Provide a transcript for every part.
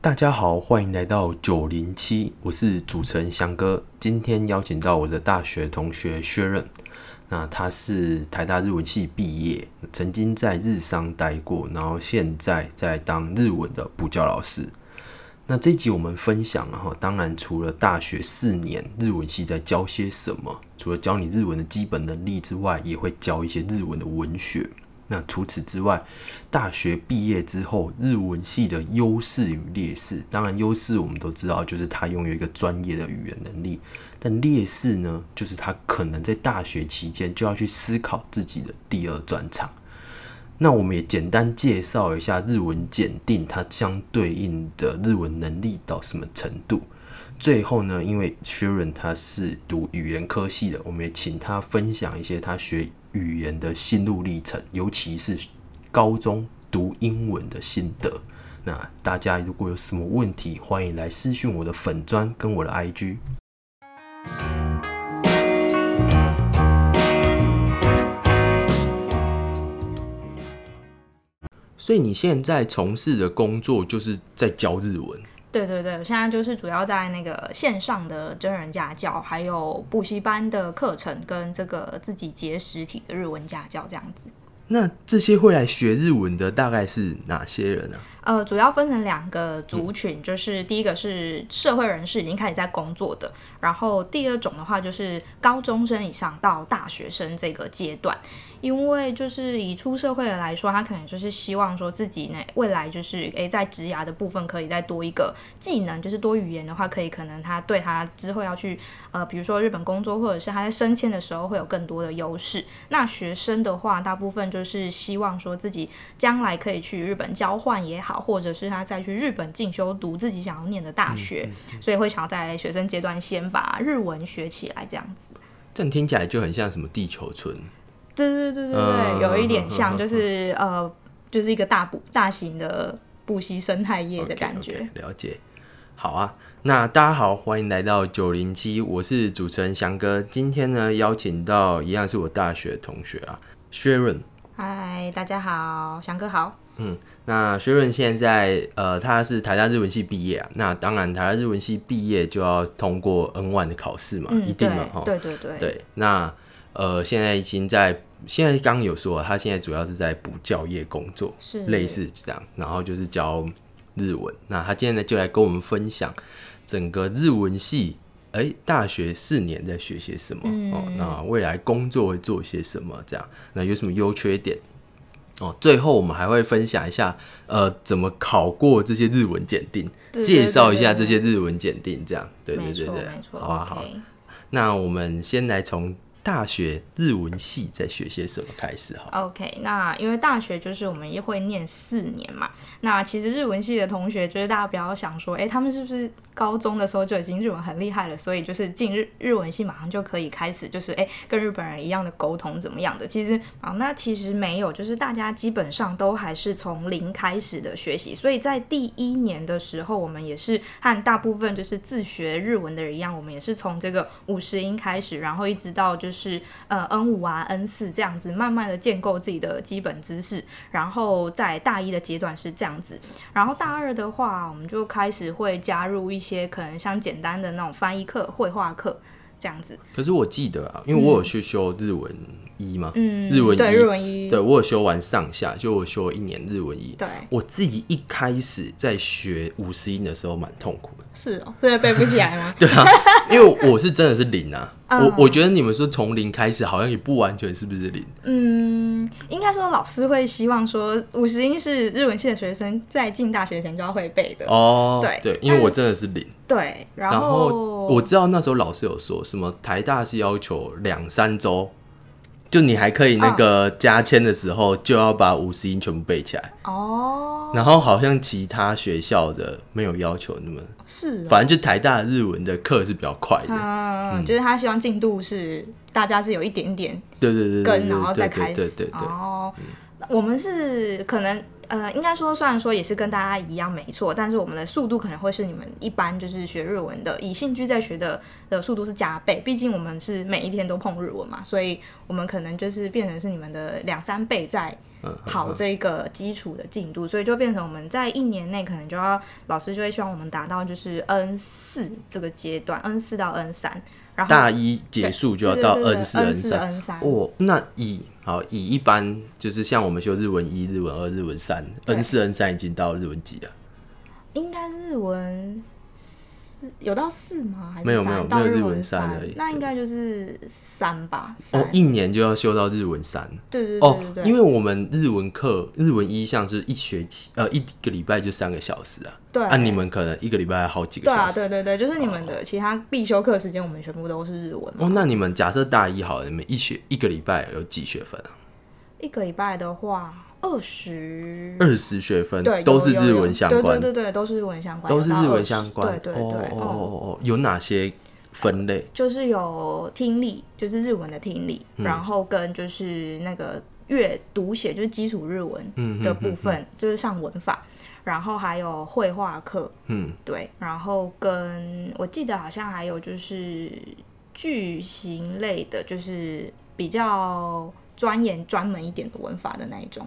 大家好，欢迎来到九零七，我是主持人翔哥。今天邀请到我的大学同学薛任，那他是台大日文系毕业，曾经在日商待过，然后现在在当日文的补教老师。那这一集我们分享哈，当然除了大学四年日文系在教些什么，除了教你日文的基本能力之外，也会教一些日文的文学。那除此之外，大学毕业之后，日文系的优势与劣势，当然优势我们都知道，就是他拥有一个专业的语言能力，但劣势呢，就是他可能在大学期间就要去思考自己的第二专长。那我们也简单介绍一下日文检定，它相对应的日文能力到什么程度。最后呢，因为 Sharon 他是读语言科系的，我们也请他分享一些他学语言的心路历程，尤其是高中读英文的心得。那大家如果有什么问题，欢迎来私讯我的粉砖跟我的 IG。所以你现在从事的工作就是在教日文。对对对，我现在就是主要在那个线上的真人家教，还有补习班的课程，跟这个自己结实体的日文家教这样子。那这些会来学日文的大概是哪些人呢？呃，主要分成两个族群，就是第一个是社会人士，已经开始在工作的，然后第二种的话就是高中生以上到大学生这个阶段。因为就是以出社会的来说，他可能就是希望说自己呢未来就是诶在职涯的部分可以再多一个技能，就是多语言的话，可以可能他对他之后要去呃比如说日本工作，或者是他在升迁的时候会有更多的优势。那学生的话，大部分就是希望说自己将来可以去日本交换也好，或者是他再去日本进修读自己想要念的大学，所以会想要在学生阶段先把日文学起来这样子。这样听起来就很像什么地球村。对对对对对，有一点像，就是呃，就是一个大补大型的补习生态业的感觉。了解，好啊。那大家好，欢迎来到九零七，我是主持人翔哥。今天呢，邀请到一样是我大学同学啊，薛润。嗨，大家好，翔哥好。嗯，那薛润现在呃，他是台大日文系毕业啊。那当然，台大日文系毕业就要通过 N one 的考试嘛，一定嘛，哈。对对对。对，那呃，现在已经在。现在刚有说，他现在主要是在补教业工作，是类似这样，然后就是教日文。那他今天呢，就来跟我们分享整个日文系，哎，大学四年在学些什么哦？那未来工作会做些什么？这样，那有什么优缺点？哦，最后我们还会分享一下，呃，怎么考过这些日文检定，介绍一下这些日文检定，这样，对对对对，好啊好。那我们先来从。大学日文系在学些什么？开始哈。OK，那因为大学就是我们也会念四年嘛。那其实日文系的同学，就是大家不要想说，哎，他们是不是高中的时候就已经日文很厉害了，所以就是进日日文系马上就可以开始，就是哎跟日本人一样的沟通怎么样的？其实啊，那其实没有，就是大家基本上都还是从零开始的学习。所以在第一年的时候，我们也是和大部分就是自学日文的人一样，我们也是从这个五十音开始，然后一直到就是。是呃 N 五啊 N 四这样子，慢慢的建构自己的基本知识，然后在大一的阶段是这样子，然后大二的话，我们就开始会加入一些可能像简单的那种翻译课、绘画课这样子。可是我记得啊，因为我有去修日文一嘛，嗯，日文对日文一，对我有修完上下，就我修了一年日文一。对，我自己一开始在学五十音的时候蛮痛苦的。是哦，真的背不起来吗？对啊，因为我是真的是零啊。我我觉得你们说从零开始，好像也不完全是不是零？嗯，应该说老师会希望说五十音是日文系的学生在进大学前就要会背的。哦，对对，因为我真的是零。对，然后我知道那时候老师有说什么台大是要求两三周。就你还可以那个加签的时候，就要把五十音全部背起来哦。然后好像其他学校的没有要求那么是，反正就台大日文的课是比较快的，嗯，嗯就是他希望进度是大家是有一点点对对对跟，然后再开始对对对哦。我们是可能。呃，应该说，虽然说也是跟大家一样没错，但是我们的速度可能会是你们一般就是学日文的以兴趣在学的的速度是加倍，毕竟我们是每一天都碰日文嘛，所以我们可能就是变成是你们的两三倍在跑这个基础的进度，所以就变成我们在一年内可能就要老师就会希望我们达到就是 N 四这个阶段，N 四到 N 三，然后大一结束就要到 N 四 N 三。哦，那以好以一般就是像我们修日文一、日文二、日文三对，N 四 N 三已经到日文几了？应该日文四有到四吗？还是没有没有没有日三到日文三而已那应该就是三吧？哦，一年就要修到日文三。对对对哦对，对，因为我们日文课日文一像是一学期呃一个礼拜就三个小时啊，对啊你们可能一个礼拜好几个对啊。对对对，就是你们的其他必修课时间，我们全部都是日文。哦，那你们假设大一好了，你们一学一个礼拜有几学分啊？一个礼拜的话，二十二十学分对，都是日文相关，对对对对，都是日文相关，都是日文有到20相关。对对对，哦哦嗯哦。哦，有哪些分类？就是有听力，就是日文的听力，嗯。然后跟就是那个阅读写，就是基础日文嗯的部分，就是上文法，然后还有绘画课，嗯，对，然后跟我记得好像还有就是句型类的，就是比较钻研专门一点的文法的那一种。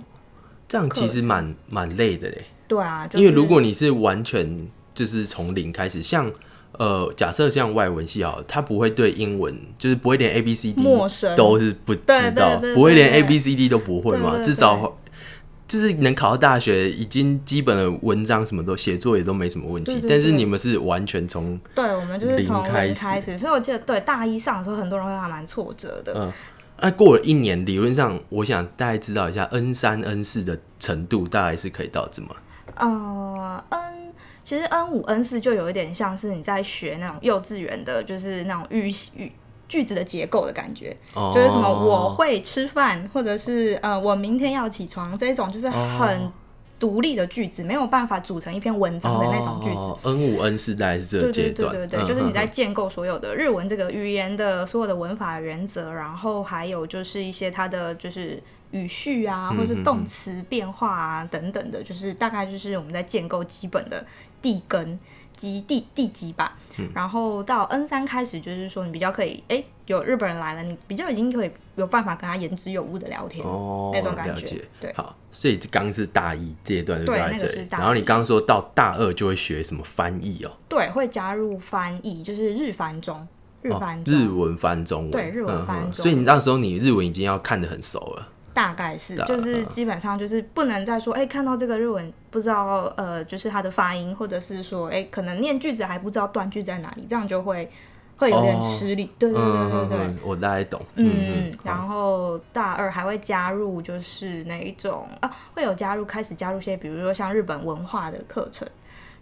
这样其实蛮蛮累的嘞。对啊，就是、因为如果你是完全就是从零开始，像呃，假设像外文系好，他不会对英文就是不会连 A B C D 陌生都是不知对道，不会连 A B C D 都不会嘛，至少就是能考到大学，已经基本的文章什么都写作也都没什么问题。但是你们是完全从对，我们就是从零开始零开始，所以我记得对大一上的时候，很多人会还蛮挫折的。嗯。那、过了一年，理论上，我想大概知道一下 N 三、N 四的程度，大概是可以到怎么。呃，N 其实 N 五 N 四就有一点像是你在学那种幼稚园的，就是那种语语句子的结构的感觉，哦。就是什么我会吃饭，或者是呃我明天要起床这种，就是很独立的句子，没有办法组成一篇文章的那种句子。哦、N 五 N 四大概是这个对阶段，对对对对，嗯就是你在嗯。建构所有的日文这个语言的所有的文法原则，然后还有就是一些它的就是语序啊，嗯。或是动词变化啊等等的，就是大概就是我们在建构基本的地根基地地基吧。嗯然后到 N 三开始，就是说你比较可以，哎，有日本人来了，你比较已经可以有办法跟他言之有物的聊天。哦，那种感觉。对好，所以刚是大一阶段就对大在这然后你刚刚说到大二就会学什么翻译哦，对，会加入翻译，就是日翻中，日哦翻中。日文翻中文，对日文翻中文嗯嗯所以你那时候你日文已经要看得很熟了。大概是，就是基本上就是不能再说，哎、看到这个日文不知道呃，就是它的发音，或者是说，哎、可能念句子还不知道断句在哪里，这样就会会有点哦吃力。对对对对对。嗯嗯，我大概懂。嗯然后大二还会加入就是那一种啊，会有加入开始加入一些，比如说像日本文化的课程，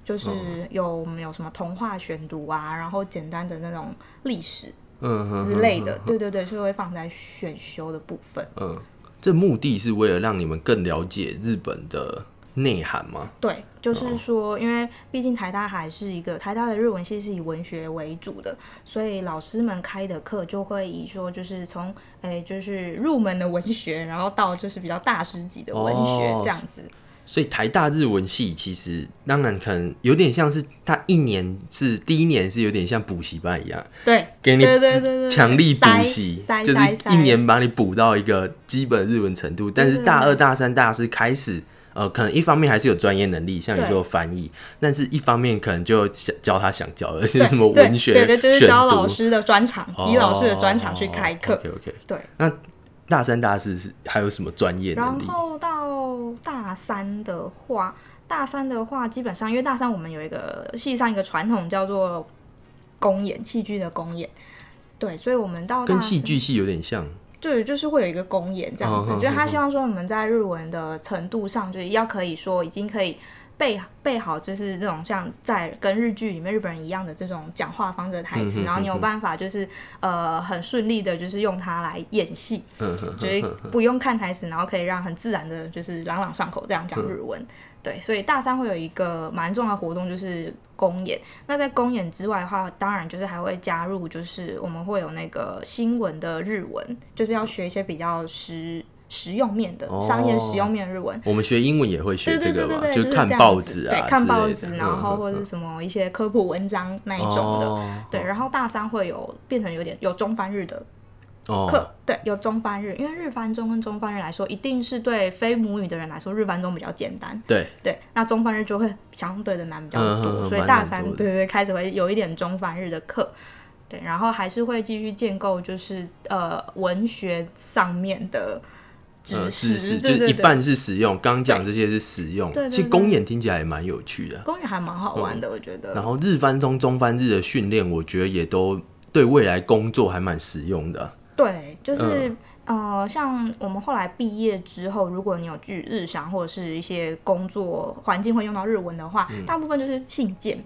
就是有我们有什么童话选读啊，然后简单的那种历史之类的，对对对，是会放在选修的部分。嗯，这目的是为了让你们更了解日本的内涵吗？对，就是说，因为毕竟台大还是一个台大的日文系是以文学为主的，所以老师们开的课就会以说，就是从诶、就是入门的文学，然后到就是比较大师级的文学哦这样子。所以台大日文系其实当然可能有点像是他一年是第一年是有点像补习班一样，对，给你对对对对，强力补塞习，就是一年把你补到一个基本日文程度。但是大二、大三、大四开始，呃，可能一方面还是有专业能力，像你对。说翻译，但是一方面可能就想教他想教的，就是什么文学对对，就是教老读师的专场，以老师的专场去开课。OK OK，对，那大三、大四是还有什么专业能然？后到大三的话，大三的话，基本上因为大三我们有一个系上一个传统叫做公演，戏剧的公演。对，所以我们到跟戏剧系有点像。对，就是会有一个公演这样子，嗯嗯就是他嗯希望说我们在日文的程度上，就是要可以说已经可以背背好，就是这种像在跟日剧里面日本人一样的这种讲话方式的台词，嗯哼然后你有办法就是呃很顺利的，就是用它来演戏，嗯哼就是不用看台词，然后可以让很自然的，就是朗朗上口这样讲日文。对，所以大三会有一个蛮重要的活动，就是公演。那在公演之外的话，当然就是还会加入，就是我们会有那个新闻的日文，就是要学一些比较实实用面的、哦。商业实用面的日文。我们学英文也会学对这个就是看报纸啊，对，看报纸，然后嗯或者什么一些科普文章那一种的。哦。对，然后大三会有变成有点有中翻日的哦，课，对，有中翻日，因为日翻中跟中翻日来说，一定是对非母语的人来说，日翻中比较简单。对，对，那中翻日就会相对的难比较嗯多，所以大三对对对开始会有一点中翻日的课，对，然后还是会继续建构就是呃文学上面的知呃，识，知识就是一半是使用，刚刚讲这些是使用，对对对其实公演听起来也蛮有趣的。公演还蛮好玩的，我觉得。然后日翻中、中翻日的训练，我觉得也都对未来工作还蛮实用的。对，就是、嗯呃，像我们后来毕业之后，如果你有去日常或者是一些工作环境会用到日文的话，大部分就是信件。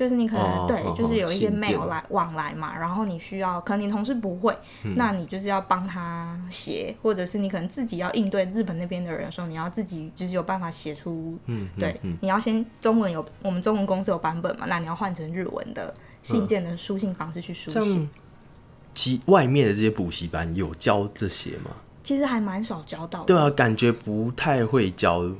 就是你可能、对，就是有一些 mail 来往来嘛，然后你需要，可能你同事不会，嗯那你就是要帮他写，或者是你可能自己要应对日本那边的人的时候，你要自己就是有办法写出，嗯，对，你要先中文有我们中文公司有版本嘛，那你要换成日文的信件的书信方式去书写，像其外面的这些补习班有教这些吗？其实还蛮少教到的。对啊，感觉不太会教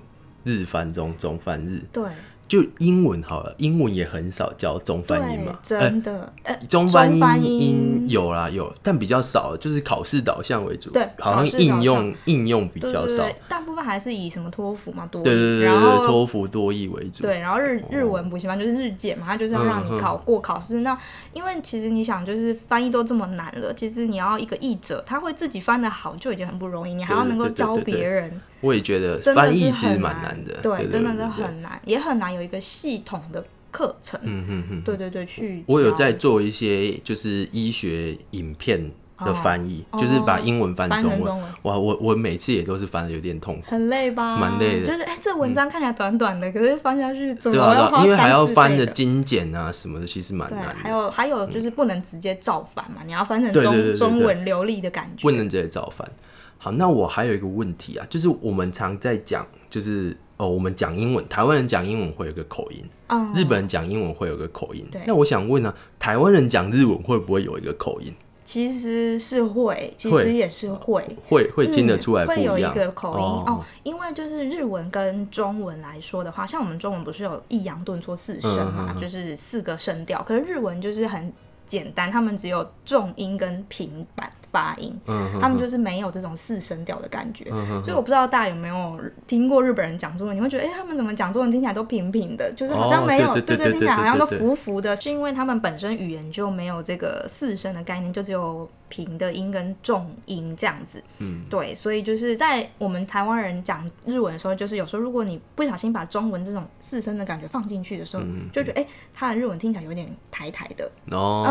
日翻中、中翻日。对就英文好了，英文也很少教中翻英对嘛，，真的，呃，中翻译英英有啦有，但比较少，就是考试导向为主。对好像应用应用比较少。大部分还是以什么托福嘛多益，对对对对托福多译为主。对，然后日日文补习班就是日检嘛，它就是要让嗯你考过考试。那因为其实你想，就是翻译都这么难了，其实你要一个译者，他会自己翻的好就已经很不容易，你还要能够教别人，我也觉得翻译其实蛮很难的。对，真的是很难，也很难有一个系统的课程。嗯嗯嗯。对对对，去我有在做一些就是医学影片的翻译，哦就是把英文翻翻中文。成中文。哇，我我每次也都是翻的有点痛苦。很累吧？蛮累的嗯就是哎、这文章看起来短短的，可是翻下去怎么因为还要翻的精简啊什么的，其实蛮对，难的，还有还有就是不能直接照翻嘛，你要翻成中中文流利的感觉。不能直接照翻。好，那我还有一个问题啊，就是我们常在讲，就是哦，我们讲英文，台湾人讲英文会有个口音，嗯，日本人讲英文会有个口音对。那我想问呢、台湾人讲日文会不会有一个口音？其实是会，其实也是会。会会听得出来嗯、会有一？个口音哦哦因为就是日文跟中文来说的话，像我们中文不是有抑扬顿挫四声嘛，嗯嗯嗯就是四个声调，可是日文就是很简单，他们只有重音跟平板发音，嗯他们就是没有这种四声调的感觉。嗯所以我不知道大家有没有听过日本人讲中文，你会觉得，哎、他们怎么讲中文听起来都平平的，就是好像没有，哦对对对对听起来好像都浮浮的，是因为他们本身语言就没有这个四声的概念，就只有平的音跟重音这样子。嗯，对，所以就是在我们台湾人讲日文的时候，就是有时候如果你不小心把中文这种四声的感觉放进去的时候，就觉得哎、他的日文听起来有点台台的，嗯。哦，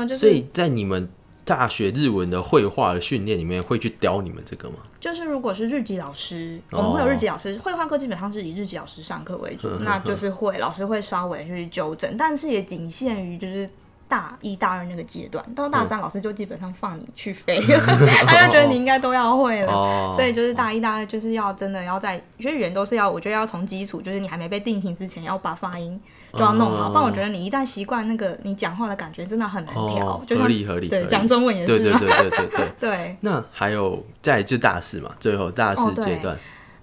嗯、就是所以在你们大学日文的绘画的训练里面，会去雕你们这个吗？就是如果是日籍老师，哦我们会有日籍老师，绘画课基本上是以日籍老师上课为主，那就是会老师会稍微去纠正，但是也仅限于就是。大一、大二那个阶段，到大三老师就基本上放你去飞，他就觉得你应该都要会了。哦，所以就是大一、大二就是要真的要在，学语言都是要，我觉得要从基础，就是你还没被定型之前，要把发音就要弄好，哦不然我觉得你一旦习惯那个你讲话的感觉，真的很难调。哦，就像合理合理，对讲中文也对对是嘛，对对对对。对。那还有在就大四嘛，最后大四阶段，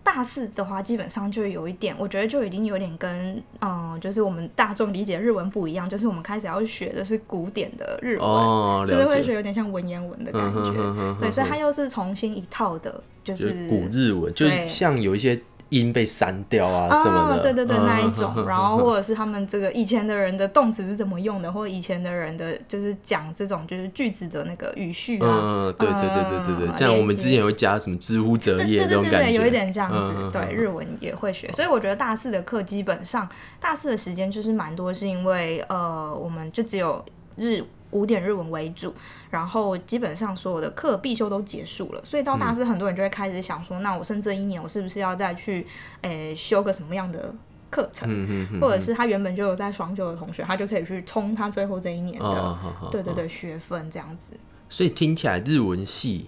大四的话，基本上就有一点，我觉得就已经有点跟嗯、呃就是我们大众理解日文不一样，就是我们开始要学的是古典的日文，哦，就是会，学有点像文言文的感嗯哼觉。哼哼对，所以哼它又是重新一套的，就就是是古日文，就是像有一些音被删掉啊什么的，对对对，嗯。那一种，然后或者是他们这个以前的人的动词是怎么用的，或者以前的人的就是讲这种就是句子的那个语序啊，嗯，对对对对对对，嗯这样我们之前也会加什么知乎者对也这种感觉，有一点这样子。对，嗯日文也会学，所以我觉得大四的课基本上大四的时间就是蛮多，是因为呃，我们就只有日古典日文为主，然后基本上所有的课必修都结束了，所以到大四很多人就会开始想说，那我剩这一年我是不是要再去诶、修个什么样的课程？嗯嗯嗯，或者是他原本就有在双修的同学，他就可以去冲他最后这一年的，对对对，学分这样子。所以听起来日文系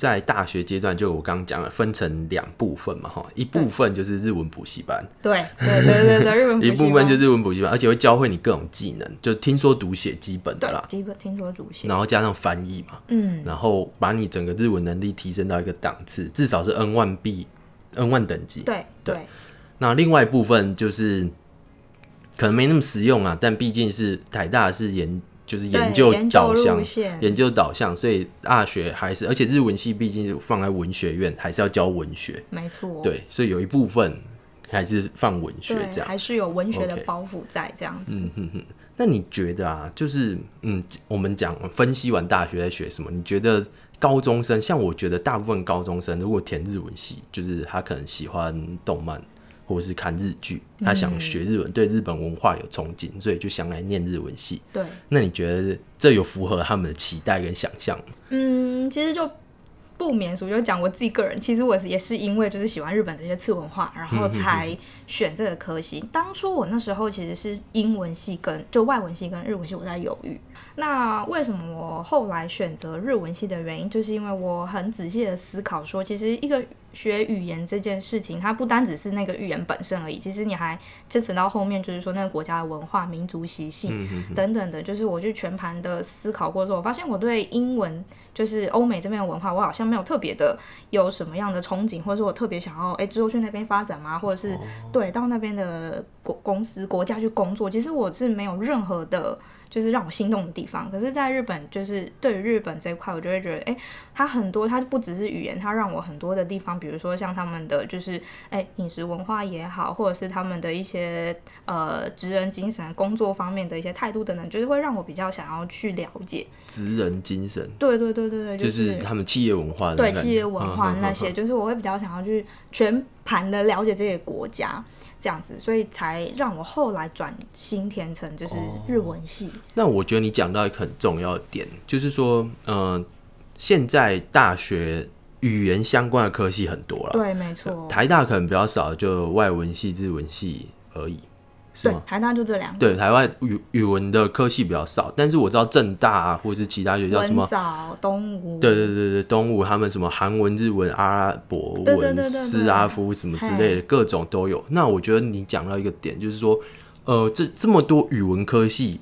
在大学阶段，就我刚刚讲了，分成两部分嘛，哈，一部分就是日文补习班，对对对对对，日文一部分就是日文补习班，而且会教会你各种技能，就听说读写基本的啦，基本听说读写，然后加上翻译嘛，嗯，然后把你整个日文能力提升到一个档次，至少是 N 万 B N 万等级。对对。对。那另外一部分就是可能没那么实用啊，但毕竟是台大是研就是研究导向研究导向，所以大学还是，而且日文系毕竟放在文学院，还是要教文学，没错，对，所以有一部分还是放文学这，样。还是有文学的包袱在这样子。嗯哼哼，那你觉得啊，就是嗯，我们讲分析完大学在学什么，你觉得高中生，像我觉得大部分高中生如果填日文系，就是他可能喜欢动漫或者是看日剧，他想学日文，对日本文化有憧憬，所以就想来念日文系。对，那你觉得这有符合他们的期待跟想象吗？嗯，其实就不免俗，就讲我自己个人，其实我也是因为就是喜欢日本这些次文化，然后才选这个科系。当初我那时候其实是英文系跟就外文系跟日文系我在犹豫。那为什么我后来选择日文系的原因，就是因为我很仔细的思考说，其实一个学语言这件事情，它不单只是那个语言本身而已，其实你还牵扯到后面，就是说那个国家的文化、民族习性等等的。就是我去全盘的思考过之后，我发现我对英文就是欧美这边的文化，我好像没有特别的有什么样的憧憬，或者是我特别想要哎之后去那边发展吗？或者是、对到那边的国公司国家去工作，其实我是没有任何的。就是让我心动的地方，可是，在日本，就是对于日本这一块，我就会觉得，哎、它很多，它不只是语言，它让我很多的地方，比如说像他们的就是，哎、饮食文化也好，或者是他们的一些呃职人精神、工作方面的一些态度等等，就是会让我比较想要去了解。职人精神对对对对对，就是他们企业文化的对企业文化那些，就是我会比较想要去全盘的了解这些国家。这样子，所以才让我后来转新填成就是哦日文系。那我觉得你讲到一个很重要的点，就是说，嗯、现在大学语言相关的科系很多了，对，没错。台大可能比较少，就外文系、日文系而已，是？，对台大就这两个。对，台湾语语文的科系比较少，但是我知道正大啊，或者是其他学校什文么，藻、东吴，对对对对，东吴他们什么韩文、日文、阿拉伯文、斯拉夫什么之类的，各种都有。那我觉得你讲到一个点，就是说，呃，这这么多语文科系，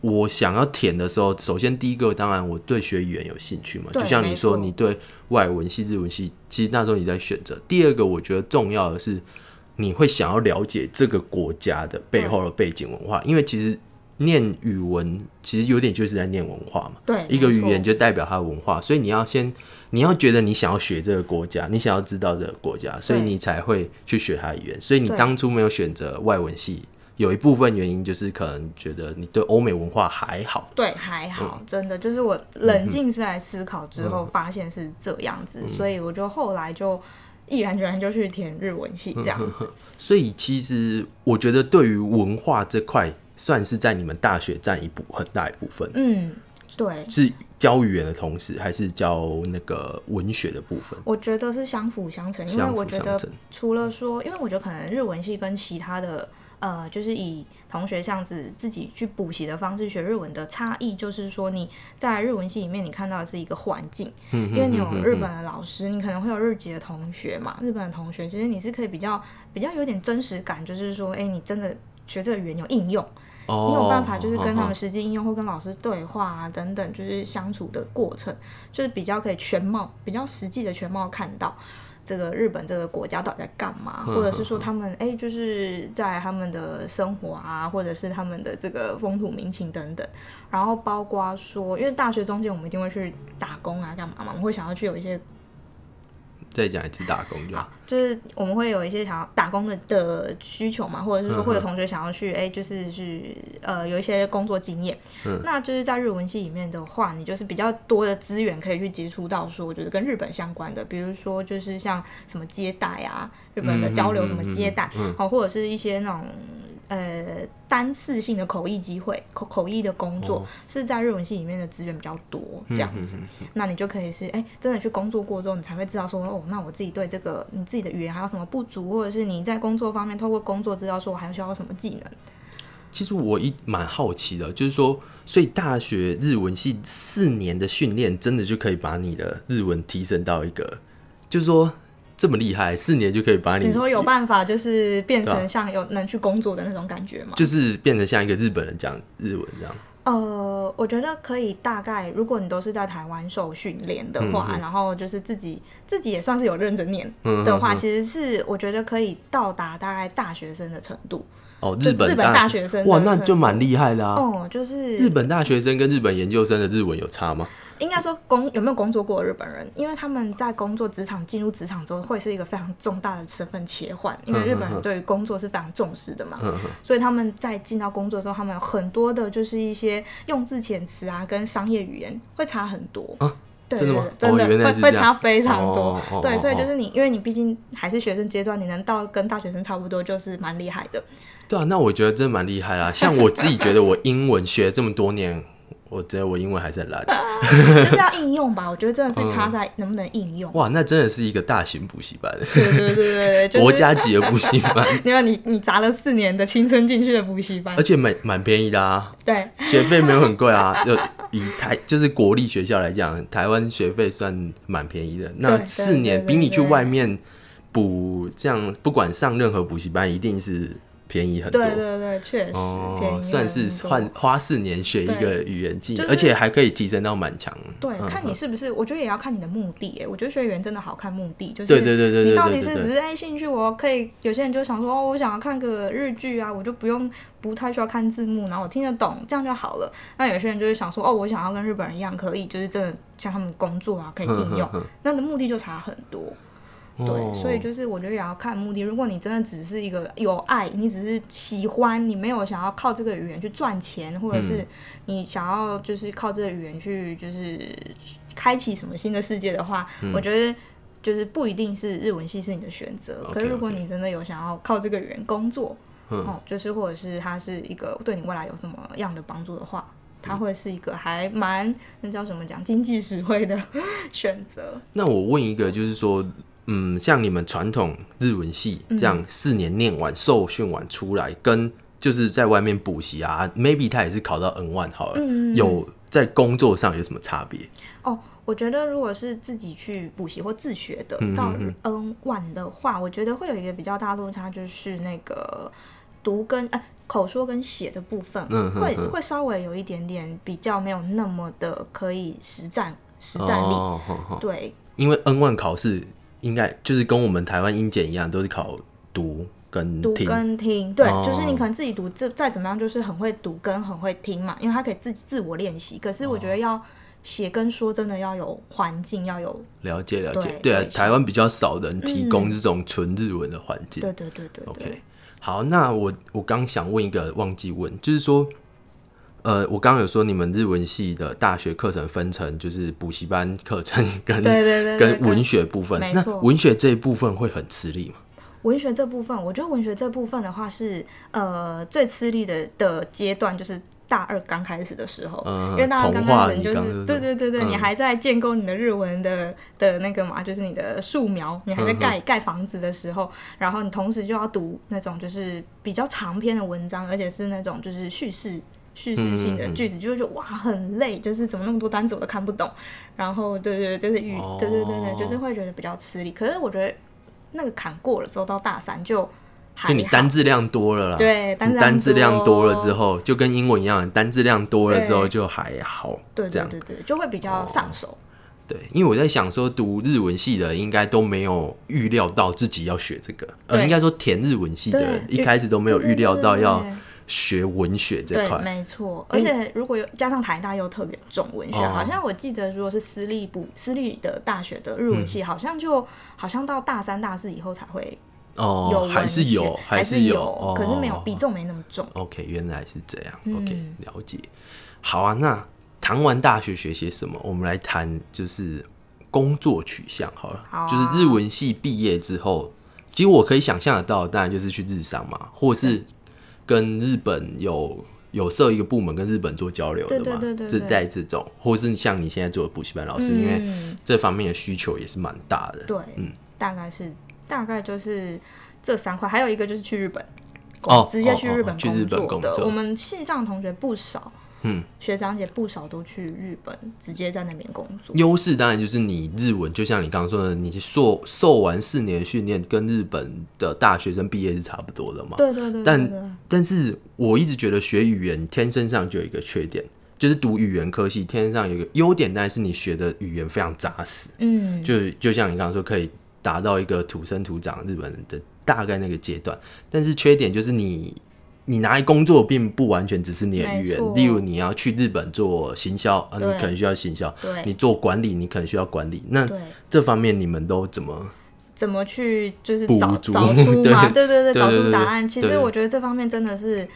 我想要填的时候，首先第一个，当然我对学语言有兴趣嘛，就像你说，你对外文系、日文系，其实那时候你在选择。第二个，我觉得重要的是，你会想要了解这个国家的背后的背景文化，因为其实念语文其实有点就是在念文化嘛。对，一个语言就代表它的文化，所以你要先，你要觉得你想要学这个国家，你想要知道这个国家，所以你才会去学它的语言。所以你当初没有选择外文系，有一部分原因就是可能觉得你对欧美文化还好。对，还嗯。好，真的就是我冷静下来思考之后，发现是这样子，嗯。所以我就后来就毅然决然就去填日文系这样子。所以其实我觉得对于文化这块，算是在你们大学占一部很大一部分，嗯，对，是教语言的同时，还是教那个文学的部分？我觉得是相辅相成，因为我觉得除了说，因为我觉得可能日文系跟其他的。呃，就是以同学这样子自己去补习的方式学日文的差异，就是说你在日文系里面，你看到的是一个环境，嗯因为你有日本的老师，你可能会有日籍的同学嘛，日本的同学，其实你是可以比较比较有点真实感，就是说，哎、你真的学这个语言有应用，哦你有办法就是跟他哦们实际应用或跟老师对话啊等等，就是相处的过程，就是比较可以全貌、比较实际的全貌看到。这个日本这个国家到底在干嘛，或者是说他们哎，就是在他们的生活啊，或者是他们的这个风土民情等等，然后包括说，因为大学中间我们一定会去打工啊，干嘛嘛，我们会想要去有一些再讲一次打工就好。就是我们会有一些想要打工的的需求嘛，或者是说会有同学想要去，哎、就是去呃有一些工作经验。那就是在日文系里面的话，你就是比较多的资源可以去接触到，说我觉得跟日本相关的，比如说就是像什么接待啊，日本的交流什么接待，好、或者是一些那种。呃，单次性的口译机会，口口译的工作、是在日文系里面的资源比较多，这样子。那你就可以是哎、真的去工作过之后，你才会知道说哦，那我自己对这个你自己的语言还有什么不足，或者是你在工作方面透过工作知道说我还需要什么技能。其实我一蛮好奇的，就是说，所以大学日文系四年的训练，真的就可以把你的日文提升到一个，就是说这么厉害，四年就可以把你你说有办法就是变成像有能去工作的那种感觉吗？就是变得像一个日本人讲日文这样。呃，我觉得可以大概，如果你都是在台湾受训练的话，嗯然后就是自己自己也算是有认真念嗯的话，其实是我觉得可以到达大概大学生的程度。哦，日本日本大学生哇，那就蛮厉害的啊。哦，就是日本大学生跟日本研究生的日文有差吗？应该说工有没有工作过的日本人，因为他们在工作职场进入职场之后，会是一个非常重大的身份切换，因为日本人对于工作是非常重视的嘛，所以他们在进到工作的时候，他们有很多的就是一些用字遣词啊，跟商业语言会差很多。啊对真的吗对对真的、哦会会差非常多。对，所以就是你，因为你毕竟还是学生阶段，你能到跟大学生差不多，就是蛮厉害的。对啊，那我觉得真的蛮厉害啦。像我自己觉得，我英文学这么多年，我觉得我英文还是很烂。就是要应用吧，我觉得真的是差在能不能应用。哇，那真的是一个大型补习班，对对对对对，就是国家级的补习班，因为你你砸了四年的青春进去的补习班而，且蛮蛮便宜的啊，对学费没有很贵啊。就以台就是国立学校来讲，台湾学费算蛮便宜的。那四年比你去外面补，这样不管上任何补习班，一定是便宜很多。对对对，确实便宜哦，算是换花四年学一个语言技能，就是而且还可以提升到满强。对，嗯看你是不是，我觉得也要看你的目的。哎，我觉得学语言真的好看目的，就是对对对你到底是只是哎兴趣，我可以有些人就想说哦，我想要看个日剧啊，我就不用不太需要看字幕，然后我听得懂，这样就好了。那有些人就是想说哦，我想要跟日本人一样，可以就是真的像他们工作啊，可以应用，那的目的就差很多。对，哦所以就是我觉得也要看目的。如果你真的只是一个有爱，你只是喜欢，你没有想要靠这个语言去赚钱，或者是你想要就是靠这个语言去就是开启什么新的世界的话，我觉得就是不一定是日文系是你的选择。可是如果你真的有想要靠这个语言工作，嗯哦，就是或者是它是一个对你未来有什么样的帮助的话。它会是一个还蛮那叫什么讲经济实惠的 选择。那我问一个，就是说，嗯，像你们传统日文系这样四年念完、受训完出来，跟就是在外面补习啊，maybe 他也是考到 N 万好了，嗯有在工作上有什么差别？哦，我觉得如果是自己去补习或自学的嗯到 N 万的话，我觉得会有一个比较大落差，就是那个读跟呃口说跟写的部分，嗯哼哼会会稍微有一点点比较没有那么的可以实战实战力。哦，好好对。因为 N 万考试应该就是跟我们台湾英检一样，都是考读跟读听。跟听，对，哦就是你可能自己读，这再怎么样，就是很会读跟很会听嘛，因为他可以自己自我练习。可是我觉得要写跟说，真的要有环境，要有了解了解对，对啊，台湾比较少人提供嗯这种纯日文的环境。对对对对对 OK，好，那我我刚想问一个，忘记问，就是说，呃，我刚刚有说你们日文系的大学课程分成就是补习班课程跟对对对跟文学部分，那文学这一部分会很吃力吗？文学这部分，我觉得文学这部分的话是呃最吃力的的阶段，就是大二刚开始的时候，嗯因为大二刚开始就是对对对对，嗯你还在建构你的日文的的那个嘛，就是你的素描，你还在嗯盖、盖房子的时候，然后你同时就要读那种就是比较长篇的文章，而且是那种就是叙事。叙事性嗯的句子，就会觉得哇很累，就是怎么那么多单词我都看不懂，然后对对对，就是语，哦对对对对，就是会觉得比较吃力。可是我觉得那个坎过了之后，到大三就还就你单字量多了啦，对单字单字量多了之后，就跟英文一样，单字量多了之后就还好，对这样。对对对，就会比较上手。对，因为我在想说，读日文系的应该都没有预料到自己要学这个，呃，应该说填日文系的人一开始都没有预料到要学文学这对，块。没错。而且如果有加上台大又特别重文学，哦好像我记得如果是私立部私立的大学的日文嗯系，好像就好像到大三大四以后才会有哦，文还是有，还是有，哦、可是没有比重没那么重。OK，原来是这样。嗯 OK，了解。好啊，那谈完大学学些什么，我们来谈就是工作取向好了。好啊就是日文系毕业之后，其实我可以想象得到，当然就是去日商嘛，或是跟日本有有设一个部门跟日本做交流的嘛。对对对对这对在这种，或是像你现在做的补习班老师，因为嗯，这方面的需求也是蛮大的。对，嗯大概是大概就是这三块，还有一个就是去日本。哦直接去哦哦日本去日本工的。作我们系上同学不少，嗯，学长姐不少都去日本，直接在那边工作。优势当然就是你日文，就像你刚刚说的，你受受完四年的训练，跟日本的大学生毕业是差不多的嘛。对对对对但对但是我一直觉得学语言天生上就有一个缺点，就是读语言科系天生上有一个优点，当然是你学的语言非常扎实，嗯，就就像你刚刚说，可以达到一个土生土长日本人的大概那个阶段。但是缺点就是你你拿来工作并不完全只是你的语言，例如你要去日本做行销啊，你可能需要行销；对你做管理，你可能需要管理。那对。这方面你们都怎么？怎么去就是找足找出嘛？对对对，找出答案。其对实我觉得这方面真的是，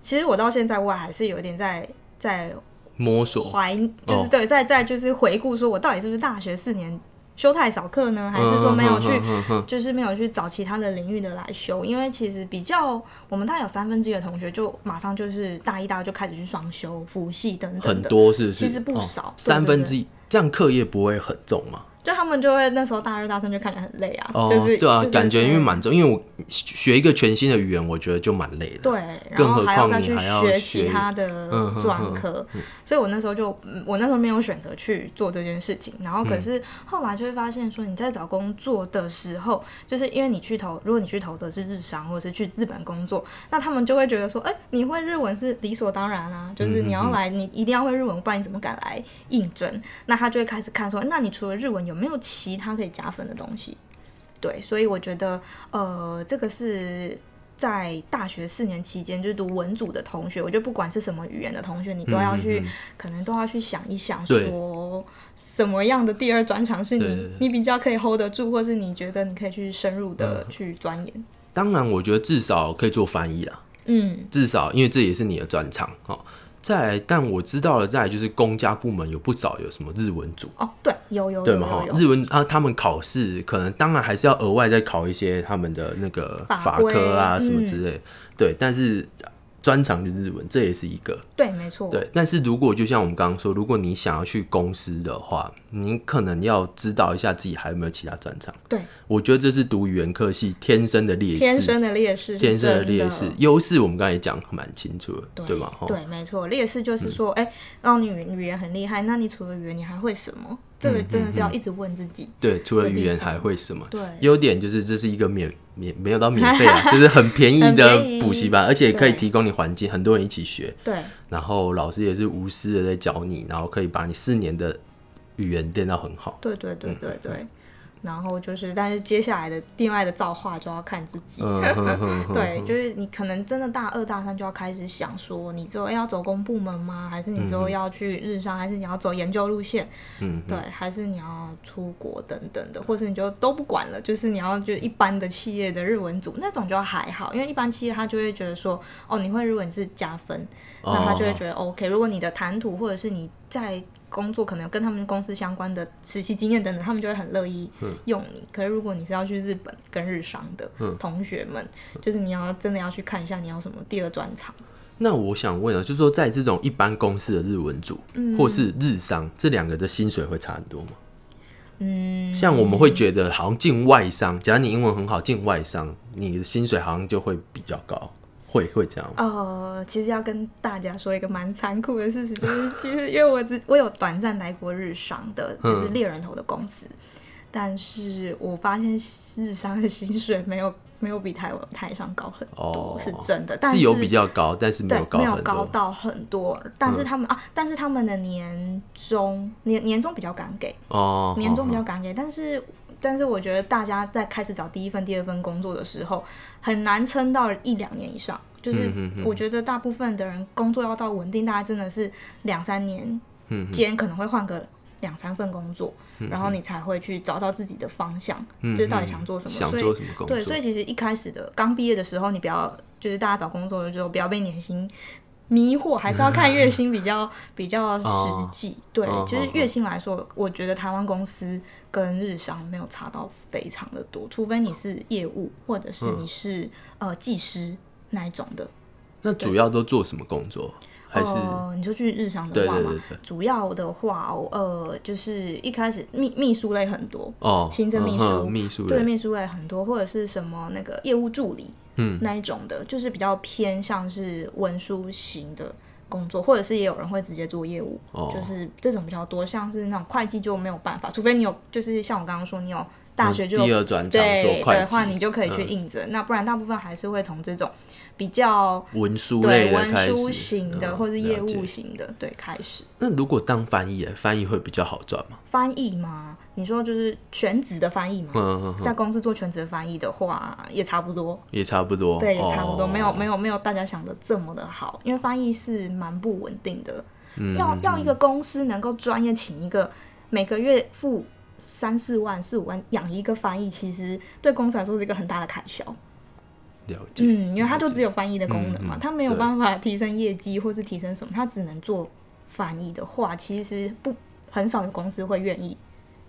其实我到现在我还是有点在在摸索怀，就是哦对，在在就是回顾，说我到底是不是大学四年修太少课呢？还是说没有去，就是没有去找其他的领域的来修？因为其实比较，我们大概有三分之一的同学就马上就是大一、大二就开始去双修辅系等等很，多是不是？其实不哦少对三分之一，这样课业不会很重吗？就他们就会那时候大二、大三就看着很累啊，哦，就是对啊，就是感觉因为对蛮重，因为我学一个全新的语言，我觉得就蛮累的。对，然后更何还要再去况你还要学学其他的专科，所以我那时候就，嗯我那时候没有选择去做这件事情。然后嗯可是后来就会发现说，你在找工作的时候，就是因为你去投，如果你去投的是日商或者是去日本工作，那他们就会觉得说，哎、你会日文是理所当然啊，就是你要来，你一定要会日文，不然你怎么敢来应征？那他就会开始看说，那你除了日文有没有其他可以加分的东西？对，所以我觉得，呃，这个是在大学四年期间，就是读文组的同学，我觉得不管是什么语言的同学，你都要去，嗯嗯嗯可能都要去想一想，说什么样的第二专长是你你比较可以 hold 得住，或是你觉得你可以去深入的嗯去钻研。当然，我觉得至少可以做翻译啊，嗯，至少因为这也是你的专长哦。再来，但我知道了，再来就是公家部门有不少有什么日文组，哦，对，有有对嘛哈？日文啊，他们考试可能当然还是要额外再考一些他们的那个法科啊什么嗯之类，对。但是专长就是日文，这也是一个对，没错，对。但是如果就像我们刚刚说，如果你想要去公司的话，你可能要知道一下自己还有没有其他专长。对，我觉得这是读语言科系天生的劣势，天生的劣势天生的劣势，优势我们刚才也讲得蛮清楚的，对吧？哈，嗯对，没错，劣势就是说，哎、让你语语言很厉害，那你除了语言你还会什么？这个真的是要一直问自己。对，除了语言还会什么？对，优点就是这是一个免免没有到免费啊，就是很便宜的补习班，而且可以提供你环境，很多人一起学，对，然后老师也是无私的在教你，然后可以把你四年的语言练到很好。对对对对对。然后就是，但是接下来的另外的造化就要看自己。对，就是你可能真的大二大三就要开始想说，你之后要走公部门吗？还是你之后要去日商？还是你要走研究路线？嗯，对，还是你要出国等等的，或是你就都不管了，就是你要就一般的企业的日文组那种就还好，因为一般企业他就会觉得说，哦，你会日文是加分，那他就会觉得 OK。如果你的谈吐或者是你在工作可能有跟他们公司相关的实习经验等等，他们就会很乐意用你。可是如果你是要去日本跟日商的同学们，就是你要真的要去看一下你要什么第二专场。那我想问啊，就是说在这种一般公司的日文组，嗯或是日商，这两个的薪水会差很多吗？嗯，像我们会觉得好像进外商，假如你英文很好，进外商，你的薪水好像就会比较高，会会这样吗？呃，其实要跟大家说一个蛮残酷的事情，就是 其实因为我只我有短暂来过日商的，就是猎人头的公司，但是我发现日商的薪水没有没有比台湾台商高很多，哦是真的，但是有比较高，但是没对有高没有。高到很多，但是他们、啊，但是他们的年终年年终比较敢给，哦，年终比较敢给，但是但是我觉得大家在开始找第一份、第二份工作的时候，很难撑到一两年以上。就是我觉得大部分的人工作要到稳定，大家真的是两三年间可能会换个两三份工作，然后你才会去找到自己的方向，就是到底想做什么。想所以做什么工作？对，所以其实一开始的刚毕业的时候，你不要就是大家找工作的时候不要被年薪迷惑，还是要看月薪比较 比较实际。对，哦就是月薪来说，我觉得台湾公司跟日商没有差到非常的多，除非你是业务或者是你是、呃技师那一种的。那主要都做什么工作？还是呃，你就去日常的对话嘛，对对对主要的话，呃，就是一开始秘秘书类很多，哦，行政秘嗯哼书秘书类对秘书类很多，或者是什么那个业务助理，嗯，那一种的，就是比较偏向是文书型的工作，或者是也有人会直接做业务，哦就是这种比较多。像是那种会计就没有办法，除非你有，就是像我刚刚说，你有大学就第二转对会的话，你就可以去应征。那不然大部分还是会从这种比较文书类对文书，型的、嗯或是业务型的对开始。那如果当翻译，翻译会比较好赚吗？翻译吗？你说就是全职的翻译吗？嗯嗯嗯，在公司做全职的翻译的话，也差不多。也差不多，对，也差不多，哦没有没有没有大家想的这么的好，因为翻译是蛮不稳定的。嗯要要一个公司能够专业请一个每个月付三四万、四五万养一个翻译，其实对公司来说是一个很大的开销。了解，嗯，因为它就只有翻译的功能嘛，嗯嗯没有办法提升业绩或是提升什么，它只能做翻译的话，其实不很少有公司会愿意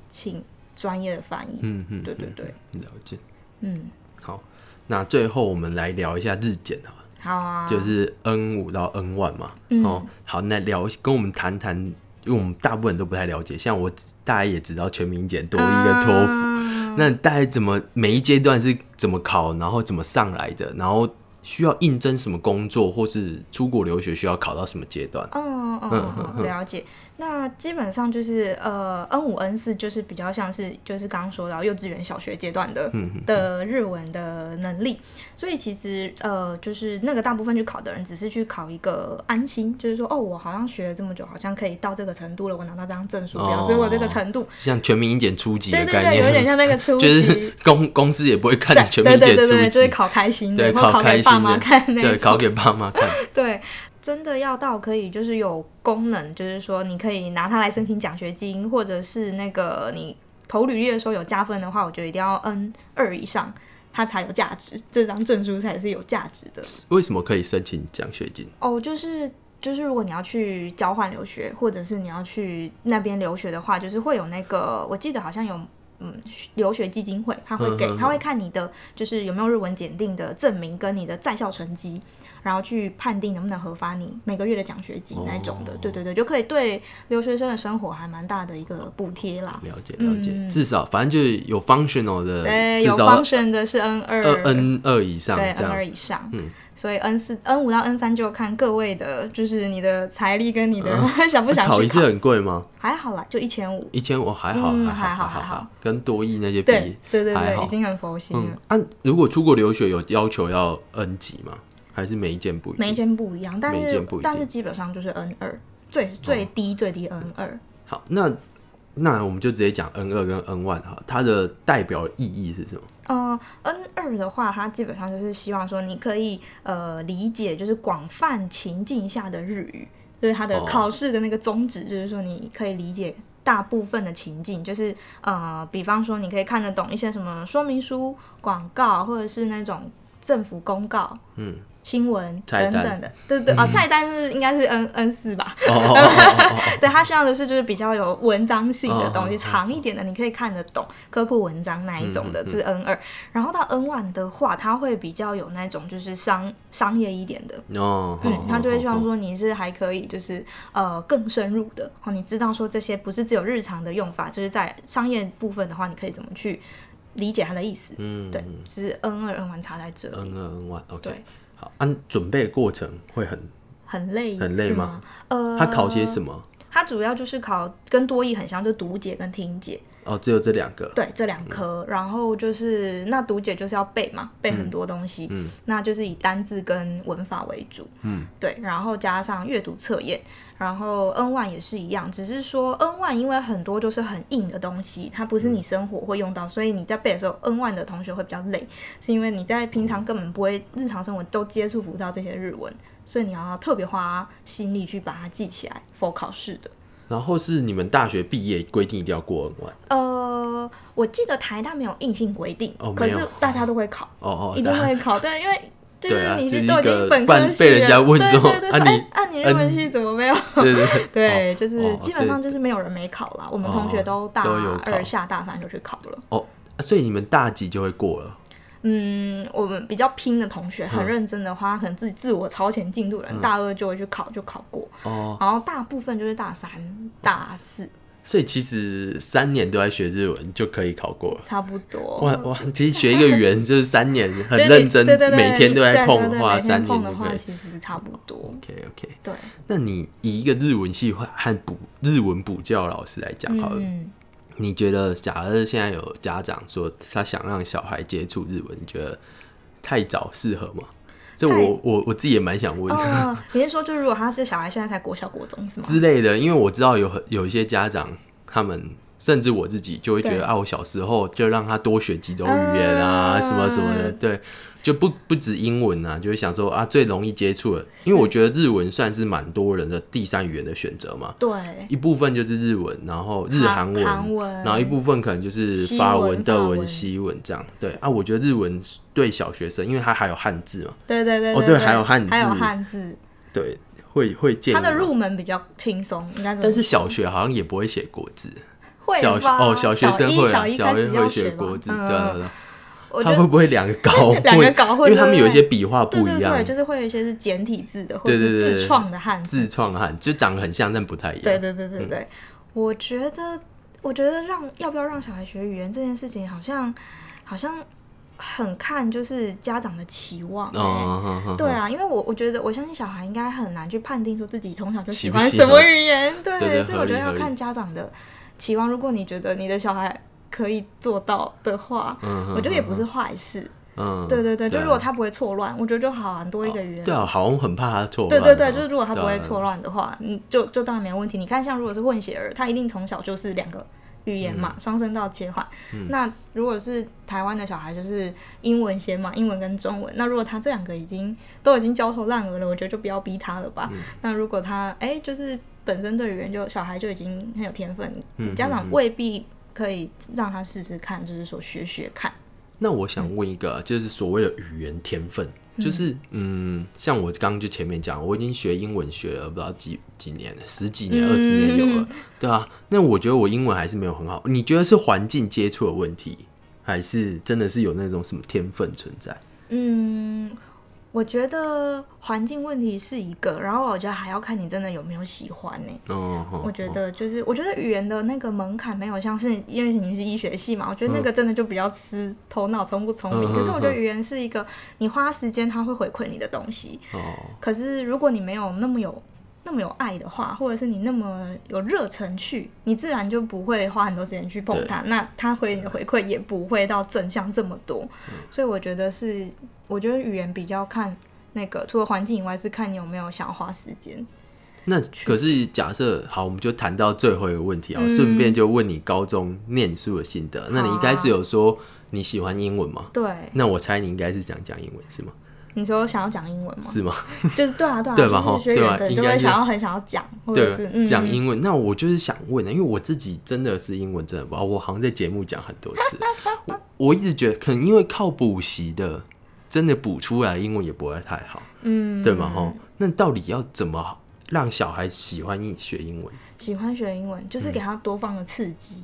请专业的翻译。嗯嗯，对对对，嗯了解。嗯，好，那最后我们来聊一下日检哈，好啊，就是 N 五到 N one 嘛。嗯哦，好，那聊跟我们谈谈，因为我们大部分人都不太了解，像我大概也知道全民检、多一跟托福，嗯那大概怎么每一阶段是怎么考，然后怎么上来的，然后需要应征什么工作，或是出国留学需要考到什么阶段？嗯嗯嗯，了解。那基本上就是呃，N 五 N 四就是比较像是就是刚刚说到幼稚园、小学阶段的的日文的能力，所以其实呃，就是那个大部分去考的人只是去考一个安心，就是说哦，我好像学了这么久，好像可以到这个程度了，我拿到这张证书，表示我这个程度。像全民英检初级的对对对，有点像那个 初级。就是公公司也不会看你全对民检初对对对对，就是，考开心考开心考给爸妈，看那对，考给爸妈看。对，真的要到可以就是有功能，就是说你可以拿它来申请奖学金，或者是那个你投履历的时候有加分的话，我觉得一定要 N 二以上，它才有价值，这张证书才是有价值的。为什么可以申请奖学金？哦，就是。就是如果你要去交换留学，或者是你要去那边留学的话，就是会有那个，我记得好像有嗯留学基金会，他会给他会看你的就是有没有日文检定的证明跟你的在校成绩，然后去判定能不能核发你每个月的奖学金那种的。哦对对对，就可以对留学生的生活还蛮大的一个补贴啦。了解了解，嗯至少反正就是有 functional 的，对，有 function 的是 N 二二 N 二以上对 N 二。以上，嗯所以 N 四、N 五到 N 三就看各位的，就是你的财力跟你的、想不想去考一次很贵吗？还好啦，就一千五。一千五还好，嗯还还好还还好，跟多益那些比，对对对对，已经很佛心了。嗯，按、如果出国留学有要求要 N 级吗？还是每一件不一樣？每一件不一样，但是但是基本上就是 N 二，最最低最低 N 二。好，那那我们就直接讲 N 二跟 N one 哈，它的代表意义是什么？呃，N 二的话，它基本上就是希望说你可以呃理解，就是广泛情境下的日语，就是它的哦考试的那个宗旨，就是说你可以理解大部分的情境，就是呃，比方说你可以看得懂一些什么说明书、广告，或者是那种政府公告，嗯，新闻等等的，对对哦，菜单是应该是 N N 四吧？对他希望的是就是比较有文章性的东西，长一点的，你可以看得懂科普文章那一种的，嗯是 N 二。然后到 N one 的话，它会比较有那种就是商商业一点的，哦，嗯，他就会希望哦说你是还可以就是呃更深入的，哦，你知道说这些不是只有日常的用法，就是在商业部分的话，你可以怎么去理解它的意思？嗯，对，就是 N 二 N one 差在这里，，N 二 N one OK，对，好，按准备过程会很，很累，很累吗？呃，他考些什么？他主要就是考跟多义很像，就读解跟听解。哦，只有这两个，对，这两科，然后就是那读解就是要背嘛，背很多东西，嗯。那就是以单字跟文法为主，嗯，对，然后加上阅读测验，然后 N one 也是一样，只是说 N one 因为很多就是很硬的东西，它不是你生活会用到，所以你在背的时候，N one 的同学会比较累，是因为你在平常根本不会日常生活都接触不到这些日文，所以你要特别花心力去把它记起来，for 考试的。然后是你们大学毕业规定一定要过 N one，呃，我记得台大没有硬性规定，哦可是大家都会考。哦哦，一定会考，对，因为 就是你就是是都已经本不然科系了被人家问说对对对说啊你哎啊你日文系怎么？没有？对对对，就是哦基本上就是没有人没考啦，我们同学都大二下大三就去考了。哦，啊所以你们大几就会过了，嗯，我们比较拼的同学，很认真的话，可能自己自我超前进度的人，大二就会去考，就考过。哦，然后大部分就是大三、大四，所以其实三年都在学日文就可以考过了。差不多。哇哇！其实学一个语言就是三年，很对认真，每天都在碰的话，三碰的话，年就可以。其实差不多。OK OK，对，那你以一个日文系和和补日文补教老师来讲好了，嗯，你觉得，假如现在有家长说他想让小孩接触日文，你觉得太早适合吗？这我我我自己也蛮想问的。哦，你是说，就是如果他是小孩，现在才国小、国中是吗？之类的，因为我知道有很有一些家长，他们甚至我自己就会觉得啊，我小时候就让他多学几种语言啊，嗯什么什么的，对，就不不止英文啊，就会想说啊，最容易接触的，因为我觉得日文算是蛮多人的第三语言的选择嘛，对，一部分就是日文，然后日韩文，韩文然后一部分可能就是法文、德文、西文这样，对啊，我觉得日文对小学生，因为它还有汉字嘛，对对对哦对还有汉字还有汉字，对，会会建议它的入门比较轻松，应该但是小学好像也不会写国字。会哦，小学生会啊，小一开始要学会学国字，嗯对对对。我觉得他会不会两个搞 混？两个搞混因为他们有一些笔画不一样对对对，，就是会有一些是简体字的，或者对对对是自创的汉字。自创汉就长得很像，但不太一样。对对对对我觉得，我觉得让要不要让小孩学语言这件事情，好像好像很看就是家长的期望、欸。哦，哼哼对啊，因为我我觉得我相信小孩应该很难去判定说自己从小就喜喜欢什么语言，对，对对所以我觉得合理合理要看家长的期望。如果你觉得你的小孩可以做到的话，嗯我觉得也不是坏事。嗯，对对对，就啊如果他不会错乱，我觉得就好很多一个语言。对啊，好像很怕他错乱哦。对对对，就是如果他不会错乱的话，嗯，就就当然没有问题。你看，像如果是混血儿，他一定从小就是两个语言嗯嘛，双声道切换。那如果是台湾的小孩，就是英文先嘛，英文跟中文。那如果他这两个已经都已经焦头烂额了，我觉得就不要逼他了嗯吧。那如果他哎，就是本身对语言就小孩就已经很有天分，嗯家长未必可以让他试试看，就是说学学看。那我想问一个，就是所谓的语言天分，就是嗯，像我刚刚就前面讲，我已经学英文学了不知道几几年了，十几年、二十年有了，对啊。那我觉得我英文还是没有很好，你觉得是环境接触的问题，还是真的是有那种什么天分存在？嗯，我觉得环境问题是一个，然后我觉得还要看你真的有没有喜欢呢、哦，哦我觉得就是，我觉得语言的那个门槛没有像是，因为你是医学系嘛，我觉得那个真的就比较吃头脑聪不聪明。嗯可是我觉得嗯语言是一个你花时间它会回馈你的东西。哦，可是如果你没有那么有那么有爱的话，或者是你那么有热忱去，你自然就不会花很多时间去碰它。那它回你的回馈也不会到正向这么多。所以我觉得是，我觉得语言比较看那个，除了环境以外，是看你有没有想要花时间。那可是假设好，我们就谈到最后一个问题啊，嗯顺、便就问你高中念书的心得。那你一开始有说你喜欢英文吗？对，那我猜你应该是想讲英文是吗？你说想要讲英文吗？是吗？就是对啊，对啊，对吧就是学对吧语言的就应该想要很想要讲，或者是对，嗯讲英文。那我就是想问的，因为我自己真的是英文真的不好，我好像在节目讲很多次。我我一直觉得，可能因为靠补习的，真的补出来英文也不会太好，嗯，对吗？吼，那到底要怎么让小孩喜欢英学英文？喜欢学英文，就是给他多方的刺激，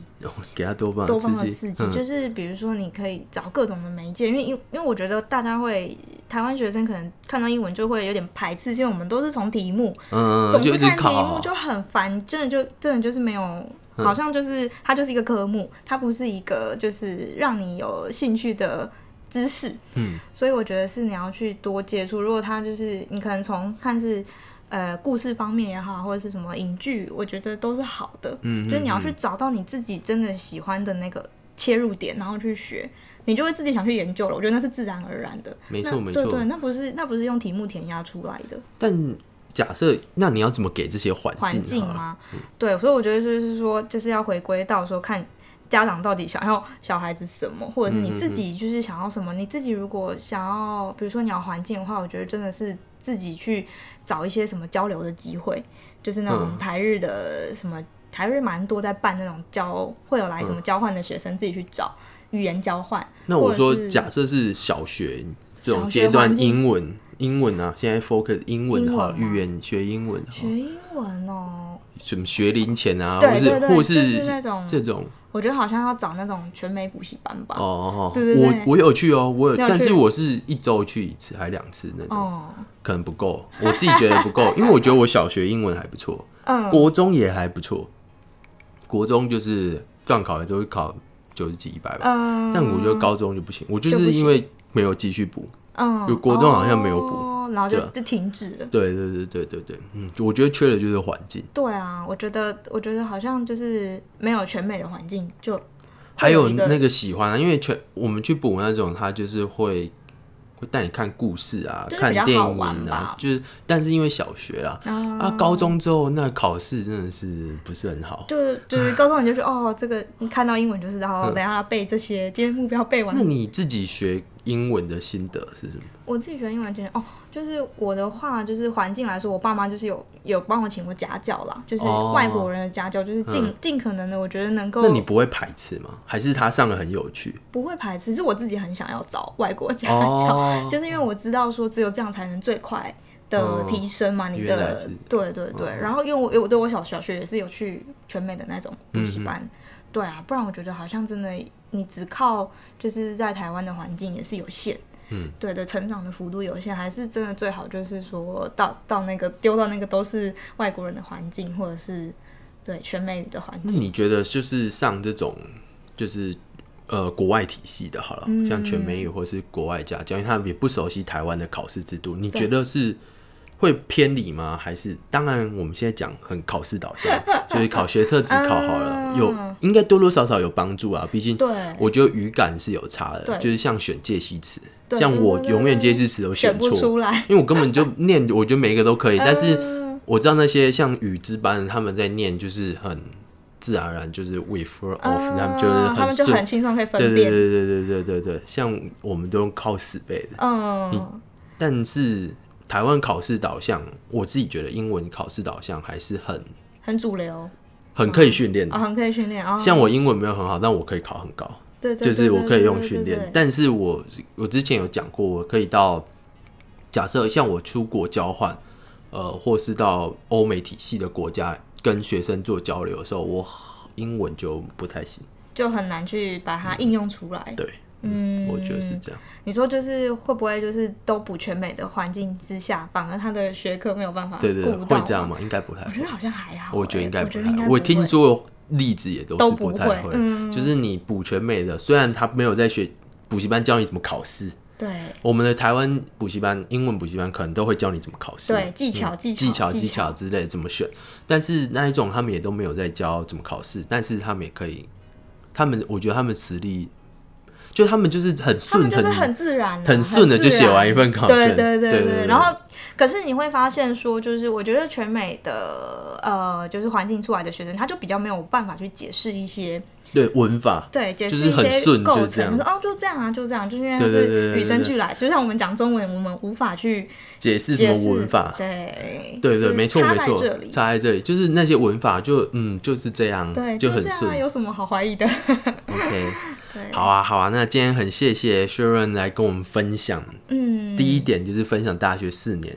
给他多放多方的刺激，嗯就是比如说你可以找各种的媒介，因为因因为我觉得大家会台湾学生可能看到英文就会有点排斥，因为我们都是从题目，嗯，总就是看题目，就很烦，真的就真的就是没有。嗯好像就是它就是一个科目，它不是一个就是让你有兴趣的知识，嗯，所以我觉得是你要去多接触。如果他就是你可能从看是呃故事方面也好，或者是什么影剧，我觉得都是好的。嗯，就是你要嗯去找到你自己真的喜欢的那个切入点，然后去学，你就会自己想去研究了。我觉得那是自然而然的。没错没错对对，那不是那不是用题目填鸭出来的但假设，那你要怎么给这些环环境？吗？对，所以我觉得就是说，就是要回归到说看。家长到底想要小孩子什么，或者是你自己就是想要什么？你自己如果想要，比如说你要环境的话，我觉得真的是自己去找一些什么交流的机会，就是那种嗯台日的什么台日蛮多在办那种交，会有来什么交换的学生自己去找语言交换。那我说假设是小学这种阶段，英文英文啊，现在 focus 英文好了，英文吗语言学英文学英文哦，什么学龄前啊，或是或是那种，这种。我觉得好像要找那种全美补习班吧。哦哦，对对对。我我有去哦，我有，但是我是一周去一次还两次那种，哦，可能不够，我自己觉得不够，因为我觉得我小学英文还不错，嗯，国中也还不错，国中就是段考也都会考九十几一百吧，嗯，但我觉得高中就不行，我就是因为没有继续补，嗯，有国中好像没有补然后就啊。就停止了。对对对对对对，嗯，我觉得缺的就是环境，对啊，我觉得我觉得好像就是没有全美的环境，就还有那个喜欢啊，因为全我们去补那种，他就是会会带你看故事啊，就是看电影啊，就是但是因为小学啦，啊，高中之后那考试真的是不是很好。就是就是高中你就觉得哦，这个你看到英文就是然后等下要背这些，今天目标背完。那你自己学英文的心得是什么？我自己学英文经验哦，就是我的话，就是环境来说，我爸妈就是有有帮我请过家教啦，就是哦。外国人的家教，就是尽尽、可能的，我觉得能够那你不会排斥吗？还是他上了很有趣？不会排斥，是我自己很想要找外国家教，哦，就是因为我知道说只有这样才能最快的哦提升嘛，你的是。对对对，然后因为我我对我小小学也是有去全美的那种补习嗯班，对啊，不然我觉得好像真的你只靠就是在台湾的环境也是有限。嗯，对的，成长的幅度有限，还是真的最好就是说到到那个丢到那个都是外国人的环境，或者是对全美语的环境。那你觉得就是上这种就是呃国外体系的，好了，嗯像全美语或是国外家教，因为他们也不熟悉台湾的考试制度，你觉得是会偏离吗？还是当然我们现在讲很考试导向，就是考学测只考好了，嗯有应该多多少少有帮助啊。毕竟对我觉得语感是有差的，就是像选介系词，像我永远介系词都选不错，出来，因为我根本就念，我觉得每一个都可以，但是嗯我知道那些像语之班他们在念就是很自然而然，就是 with or of，、嗯他们就是他们就顺很轻松可以分对对辨。对对对对对对，像我们都用靠死背的，嗯，但是台湾考试导向，我自己觉得英文考试导向还是很很主流很可以训练的。啊，很可以训练啊。像我英文没有很好，但我可以考很高，对对，就是我可以用对训练。但是我我之前有讲过，我可以到假设像我出国交换，呃，或是到欧美体系的国家跟学生做交流的时候，我英文就不太行。就很难去把它应用出来。对，嗯，我觉得是这样。你说就是会不会就是都补全美的环境之下，反而他的学科没有办法对对？会这样吗？应该不太会我觉。得好像还好欸，我觉得应该不。太会我听说例子也都都是不太会，嗯就是你补全美的，虽然他没有在学补习班教你怎么考试，对我们的台湾补习班、英文补习班可能都会教你怎么考试，对技巧嗯技巧技巧、技技巧之类怎么选。但是那一种他们也都没有在教怎么考试，但是他们也可以，他们我觉得他们实力，就他们就是很他顺，们就是很自然啊，很顺的就写完一份考卷。对对对对对然后，可是你会发现说，就是我觉得全美的呃，就是环境出来的学生，他就比较没有办法去解释一些对文法，对，解就是释一些很顺构就这样。成，说哦，就这样啊，就这样，就是因为是与生俱来，就像我们讲中文，我们无法去解释什么文法，对对对，就是没错差没错在这里，差在这里，就是那些文法就嗯就是这样，对，就很顺。有什么好怀疑的？OK，对，好啊好啊，那今天很谢谢 Sharon 来跟我们分享。嗯，第一点就是分享大学四年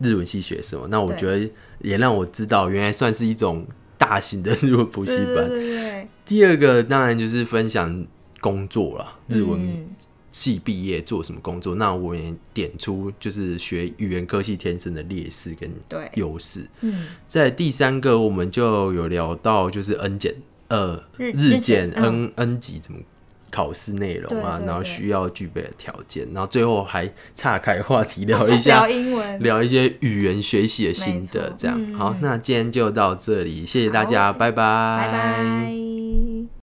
日文系学什么，那我觉得也让我知道，原来算是一种大型的日文补习班。对对，第二个当然就是分享工作啦，日文嗯系毕业做什么工作，那我也点出就是学语言科系天生的劣势跟对。优势。嗯，在第三个，我们就有聊到就是 N 减呃日日日检检 N、N 级怎么考试内容啊，然后需要具备的条件，然后最后还岔开话题聊一下聊英文，聊一些语言学习的心得，这样、嗯。好，那今天就到这里，谢谢大家，好拜拜，拜拜。